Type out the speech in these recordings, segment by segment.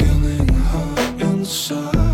killing her inside.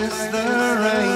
Miss the rain.